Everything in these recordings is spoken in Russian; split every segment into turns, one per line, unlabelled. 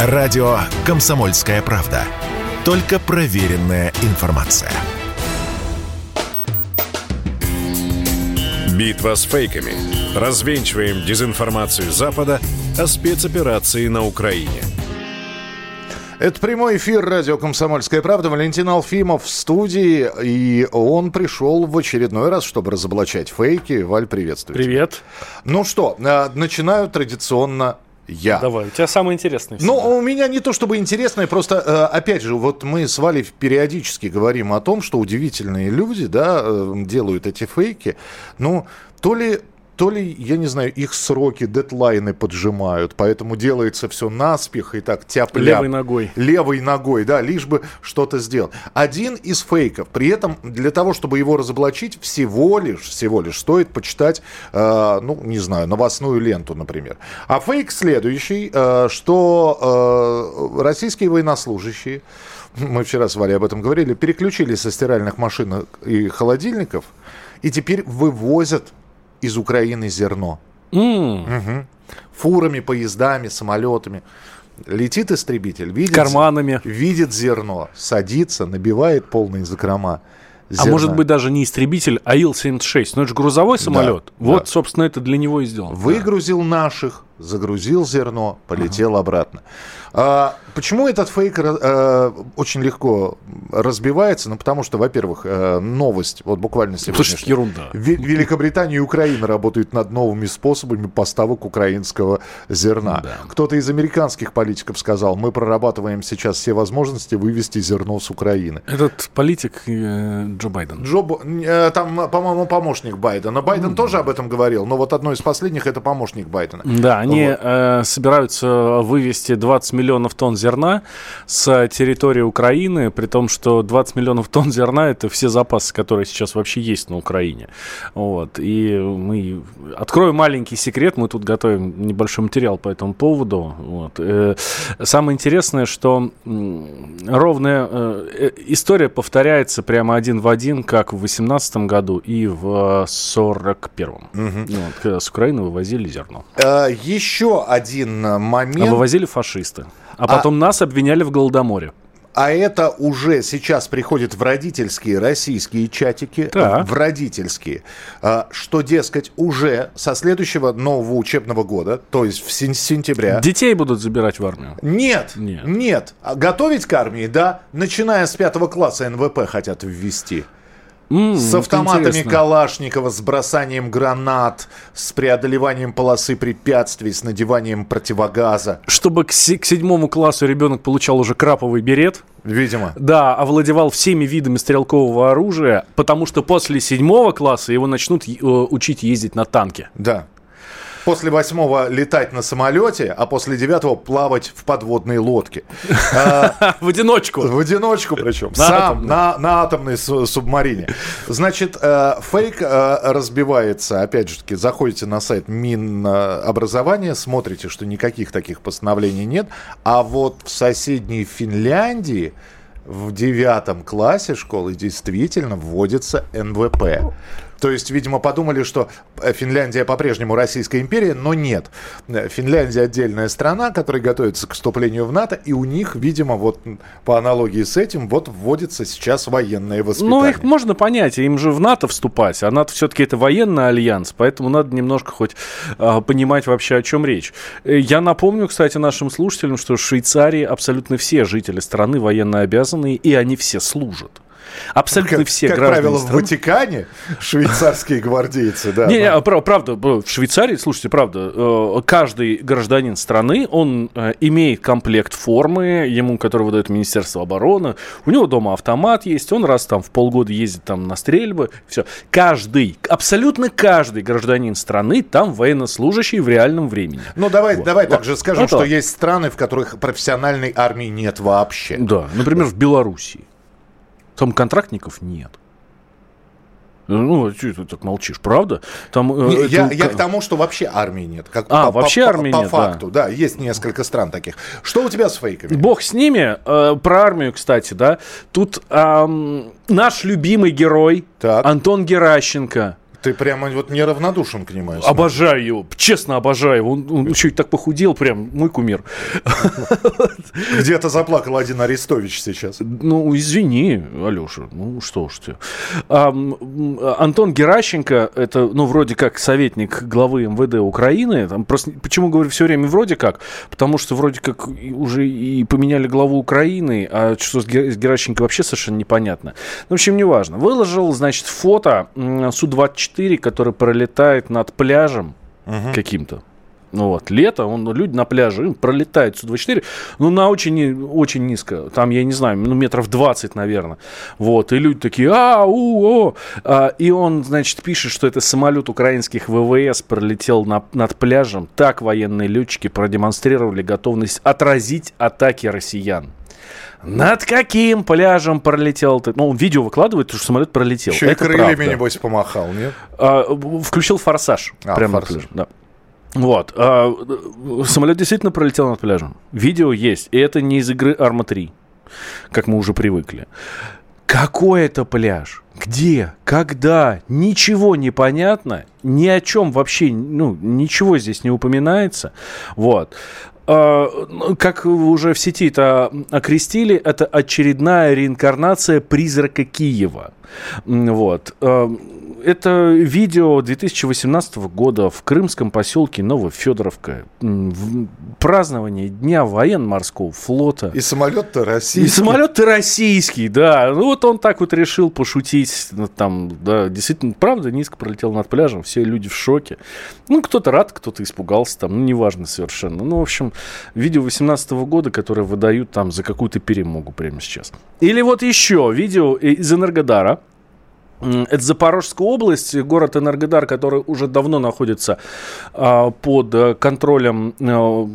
Радио «Комсомольская правда». Только проверенная информация.
Битва с фейками. Развенчиваем дезинформацию Запада о спецоперации на Украине.
Это прямой эфир радио «Комсомольская правда». Валентин Алфимов в студии, и он пришел в очередной раз, чтобы разоблачать фейки. Валь, приветствую.
Привет.
Ну что, э, начинаю традиционно я.
Давай, у тебя самое интересное.
Ну, у меня не то чтобы интересное, просто, э, опять же, вот мы с Валей периодически говорим о том, что удивительные люди, да, э, делают эти фейки. Ну, то ли то ли, я не знаю, их сроки, дедлайны поджимают, поэтому делается все наспех и так тяп
Левой ногой.
Левой ногой, да, лишь бы что-то сделать. Один из фейков. При этом для того, чтобы его разоблачить, всего лишь, всего лишь стоит почитать, э, ну, не знаю, новостную ленту, например. А фейк следующий, э, что э, российские военнослужащие, мы вчера с Валей об этом говорили, переключили со стиральных машин и холодильников, и теперь вывозят из Украины зерно.
М,
Мгм. Фурами, поездами, самолетами. Летит истребитель, видит,
Карманами.
видит зерно, садится, набивает полные закрома.
А
зерна.
может быть даже не истребитель, а Ил-76. Ну это же грузовой самолет. Вот,
да.
собственно, это для него и сделано.
Выгрузил наших, загрузил зерно, полетел обратно. А, почему этот фейк э, очень легко разбивается? Ну, потому что, во-первых, э, новость, вот буквально
Потому что
сегодня.
ерунда.
Великобритания и Украина работают над новыми способами поставок украинского зерна.
Да.
Кто-то из американских политиков сказал, мы прорабатываем сейчас все возможности вывести зерно с Украины.
Этот политик э, Джо Байден.
Джо, э, там, по-моему, помощник Байдена. Байден тоже об этом говорил, но вот одно из последних это помощник Байдена.
Да, они
Вот.
э, собираются вывести 20 миллионов тонн зерна с территории Украины, при том, что 20 миллионов тонн зерна это все запасы, которые сейчас вообще есть на Украине. Вот. И мы открою маленький секрет, мы тут готовим небольшой материал по этому поводу. Вот. Э, Самое интересное, что ровная э, э, история повторяется прямо один в один, как в 18 году и в 41-м. Вот, когда с Украины вывозили зерно.
Э, еще один э,
А
момент.
вывозили фашисты. А потом нас обвиняли в Голодоморе.
А это уже сейчас приходит в родительские российские чатики,
Так.
в родительские, а, что, дескать, уже со следующего нового учебного года, то есть в сен- сентября,
Детей будут забирать в армию.
нет,
Нет.
нет, А готовить к армии, да, начиная с пятого класса НВП хотят ввести.
М,
С автоматами
интересно.
Калашникова, с бросанием гранат, с преодолеванием полосы препятствий, с надеванием противогаза.
Чтобы к, к седьмому классу ребенок получал уже краповый берет.
Видимо.
Да, овладевал всеми видами стрелкового оружия, потому что после седьмого класса его начнут э, учить ездить на танке.
Да. После восьмого летать на самолете, а после девятого плавать в подводной лодке. А,
В одиночку.
В одиночку причем. Сам, на, атомной су- субмарине. Значит, э, фейк э, разбивается, опять же таки, заходите на сайт Минобразования, смотрите, что никаких таких постановлений нет. А вот в соседней Финляндии в девятом классе школы действительно вводится НВП. То есть, видимо, подумали, что э, Финляндия по-прежнему Российская империя, но нет. Э, Финляндия отдельная страна, которая готовится к вступлению в НАТО, и у них, видимо, вот по аналогии с этим, вот вводится сейчас военное воспитание.
Ну, их можно понять, им же в НАТО вступать, а НАТО все-таки это военный альянс, поэтому надо немножко хоть а, понимать вообще, о чем речь. Я напомню, кстати, нашим слушателям, что в Швейцарии абсолютно все жители страны военно обязанные, и они все служат. Абсолютно
как,
все
как
граждане
правило, в
страны.
Ватикане швейцарские гвардейцы, да.
Не, не,
да.
прав- правда, в Швейцарии, слушайте, правда, э, каждый гражданин страны, он э, имеет комплект формы, ему, который выдает Министерство обороны, у него дома автомат есть, он раз там в полгода ездит там на стрельбы, все. Каждый, абсолютно каждый гражданин страны там военнослужащий в реальном времени.
Ну, давай,
Вот.
давай
Вот.
также скажем,
Это-
что есть страны, в которых профессиональной армии нет вообще.
Да, например, в Белоруссии. Там контрактников нет. Ну, что ты так молчишь, правда? Там, э,
Не,
это
я,
к-
я к тому, что вообще армии нет. Как,
А, вообще армии
по
нет, да.
факту, да. есть несколько стран таких. Что у тебя с фейками?
Бог с ними. Э, про армию, кстати, да. Тут ам, наш любимый герой
Так.
Антон Геращенко.
Ты прямо вот неравнодушен к нему.
Обожаю его, честно обожаю его. Он, он еще и так похудел, прям мой кумир.
Где-то заплакал один Арестович сейчас.
Ну, извини, Алеша, ну что уж ты. А, Антон Геращенко, это, ну, вроде как советник главы МВД Украины. Там просто, почему говорю все время вроде как? Потому что вроде как уже и поменяли главу Украины, а что с Геращенко вообще совершенно непонятно. Ну, в общем, неважно. Выложил, значит, фото Су-24, который пролетает над пляжем угу. каким-то. Ну вот, лето, он, люди на пляже, им пролетают Су-24, ну, на очень, очень низко, там, я не знаю, ну, метров 20, наверное, вот, и люди такие, а, у, о, а, и он, значит, пишет, что это самолет украинских ВВС пролетел на, над пляжем, так военные летчики продемонстрировали готовность отразить атаки россиян. Над каким пляжем пролетел ты? Ну, он видео выкладывает, что самолет пролетел.
Еще Это и крыльями, правда. небось, помахал, нет?
А, включил форсаж. А, прямо форсаж. на пляже, да. Вот. А, самолет действительно пролетел над пляжем. Видео есть. И это не из игры Arma 3, как мы уже привыкли. Какой это пляж? Где? Когда? Ничего не понятно. Ни о чем вообще, ну, ничего здесь не упоминается. Вот. А, ну, как уже в сети это окрестили, это очередная реинкарнация призрака Киева. Вот. А, это видео 2018 года в крымском поселке Новофедоровка. Празднование Дня военно-морского флота.
И самолет-то российский. И
самолет-то российский, да. Ну вот он так вот решил пошутить. Ну, там, да, действительно, правда, низко пролетел над пляжем. Все люди в шоке. Ну, кто-то рад, кто-то испугался там. Ну, неважно совершенно. Ну, в общем, видео 2018 года, которое выдают там за какую-то перемогу прямо сейчас. Или вот еще видео из Энергодара. Это Запорожская область, город Энергодар, который уже давно находится а, под э, контролем а,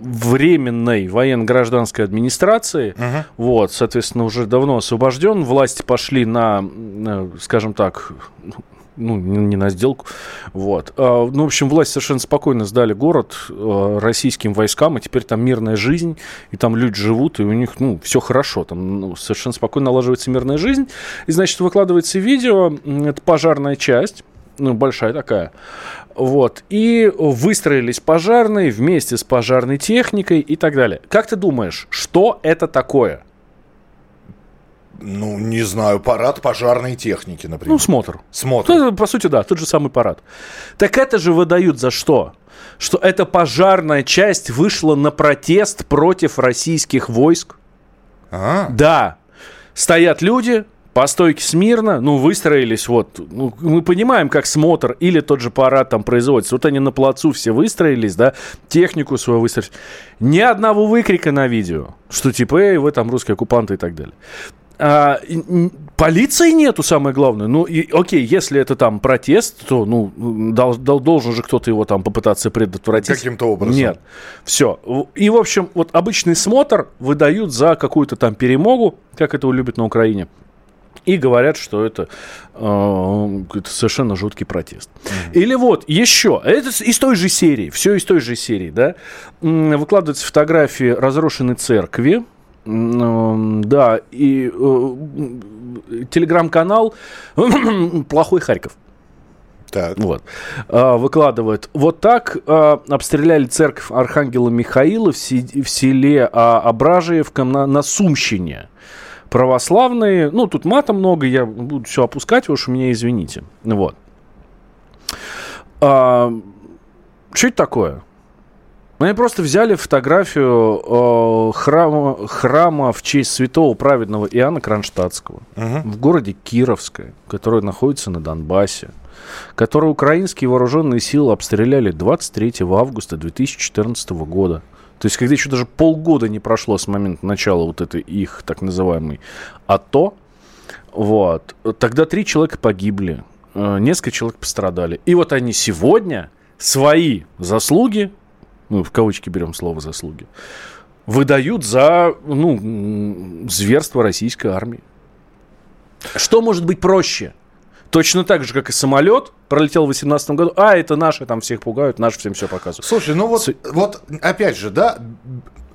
временной военно-гражданской администрации. Uh-huh. Вот, соответственно, уже давно освобожден. Власти пошли на, на скажем так, ну, не на сделку. Вот. А, ну, в общем, власть совершенно спокойно сдали город а, российским войскам, и теперь там мирная жизнь, и там люди живут, и у них, ну, все хорошо, там ну, совершенно спокойно налаживается мирная жизнь. И, значит, выкладывается видео, это пожарная часть, ну, большая такая. Вот. И выстроились пожарные вместе с пожарной техникой и так далее. Как ты думаешь, что это такое?
Ну, не знаю, парад пожарной техники, например.
Ну, смотр.
Смотр.
Ну, по сути, да, тот же самый парад. Так это же выдают за что? Что эта пожарная часть вышла на протест против российских войск. А? Да. Стоят люди, по стойке смирно, ну, выстроились, вот, ну, мы понимаем, как смотр или тот же парад там производится. Вот они на плацу все выстроились, да, технику свою выстроились. Ни одного выкрика на видео, что типа, эй, вы там русские оккупанты и так далее. А, полиции нету, самое главное. Ну, и, окей, если это там протест, то, ну, дол, дол, должен же кто-то его там попытаться предотвратить.
Каким-то образом.
Нет. Все. И, в общем, вот обычный смотр выдают за какую-то там перемогу, как это любят на Украине. И говорят, что это, э, это совершенно жуткий протест. Mm-hmm. Или вот еще, это из той же серии, все из той же серии, да, выкладываются фотографии разрушенной церкви, да, и э, телеграм-канал «Плохой Харьков». Так. Вот. А, выкладывает. Вот так а, обстреляли церковь Архангела Михаила в, си- в селе а, Ображиевком на, на Сумщине. Православные, ну, тут мата много, я буду все опускать, уж меня извините. Вот. А, что это такое? Они просто взяли фотографию э, храма, храма в честь святого праведного Иоанна Кронштадтского угу. в городе Кировское, который находится на Донбассе, который украинские вооруженные силы обстреляли 23 августа 2014 года. То есть, когда еще даже полгода не прошло с момента начала вот этой их так называемой АТО, вот, тогда три человека погибли, э, несколько человек пострадали. И вот они сегодня свои заслуги мы в кавычки берем слово заслуги, выдают за ну, зверство российской армии. Что может быть проще? Точно так же, как и самолет пролетел в 2018 году. А, это наши там всех пугают, наши всем все показывают.
Слушай, ну вот, С... вот опять же, да,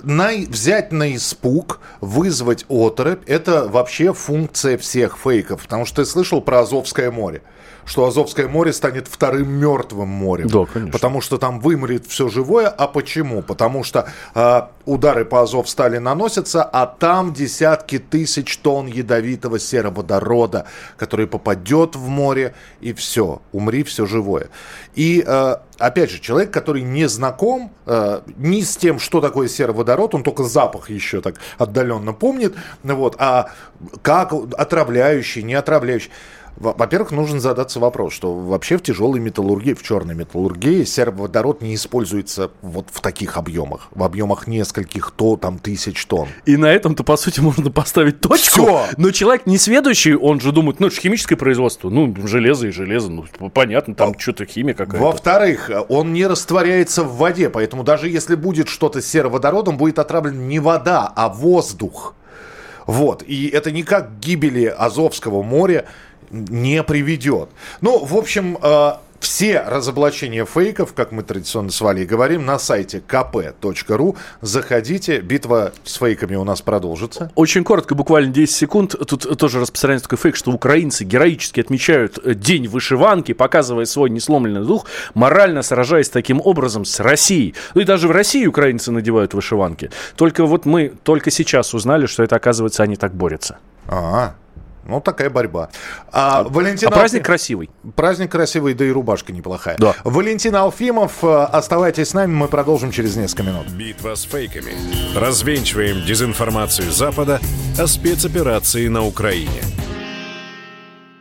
на, взять на испуг, вызвать оторопь, это вообще функция всех фейков. Потому что ты слышал про Азовское море что Азовское море станет вторым мертвым морем.
Да, конечно.
Потому что там вымрет все живое. А почему? Потому что э, удары по Азов стали наносятся, а там десятки тысяч тонн ядовитого сероводорода, который попадет в море, и все, умри все живое. И э, опять же, человек, который не знаком э, ни с тем, что такое сероводород, он только запах еще так отдаленно помнит, вот, а как отравляющий, не отравляющий. Во-первых, нужно задаться вопрос, что вообще в тяжелой металлургии, в черной металлургии сероводород не используется вот в таких объемах, в объемах нескольких то, там, тысяч тонн.
И на этом-то, по сути, можно поставить точку. Все. Но человек не сведущий, он же думает, ну, это же химическое производство, ну, железо и железо, ну, понятно, там что-то химия какая-то.
Во-вторых, он не растворяется в воде, поэтому даже если будет что-то с сероводородом, будет отравлен не вода, а воздух. Вот, и это не как гибели Азовского моря, не приведет. Ну, в общем, э, все разоблачения фейков, как мы традиционно с Валей говорим, на сайте kp.ru. Заходите, битва с фейками у нас продолжится.
Очень коротко, буквально 10 секунд. Тут тоже распространяется такой фейк, что украинцы героически отмечают День вышиванки, показывая свой несломленный дух, морально сражаясь таким образом с Россией. Ну и даже в России украинцы надевают вышиванки. Только вот мы только сейчас узнали, что это, оказывается, они так борются.
А, ну, такая борьба. А,
а, Валентин а праздник красивый.
Праздник красивый, да и рубашка неплохая.
Да.
Валентин Алфимов, э, оставайтесь с нами, мы продолжим через несколько минут.
Битва с фейками. Развенчиваем дезинформацию Запада о спецоперации на Украине.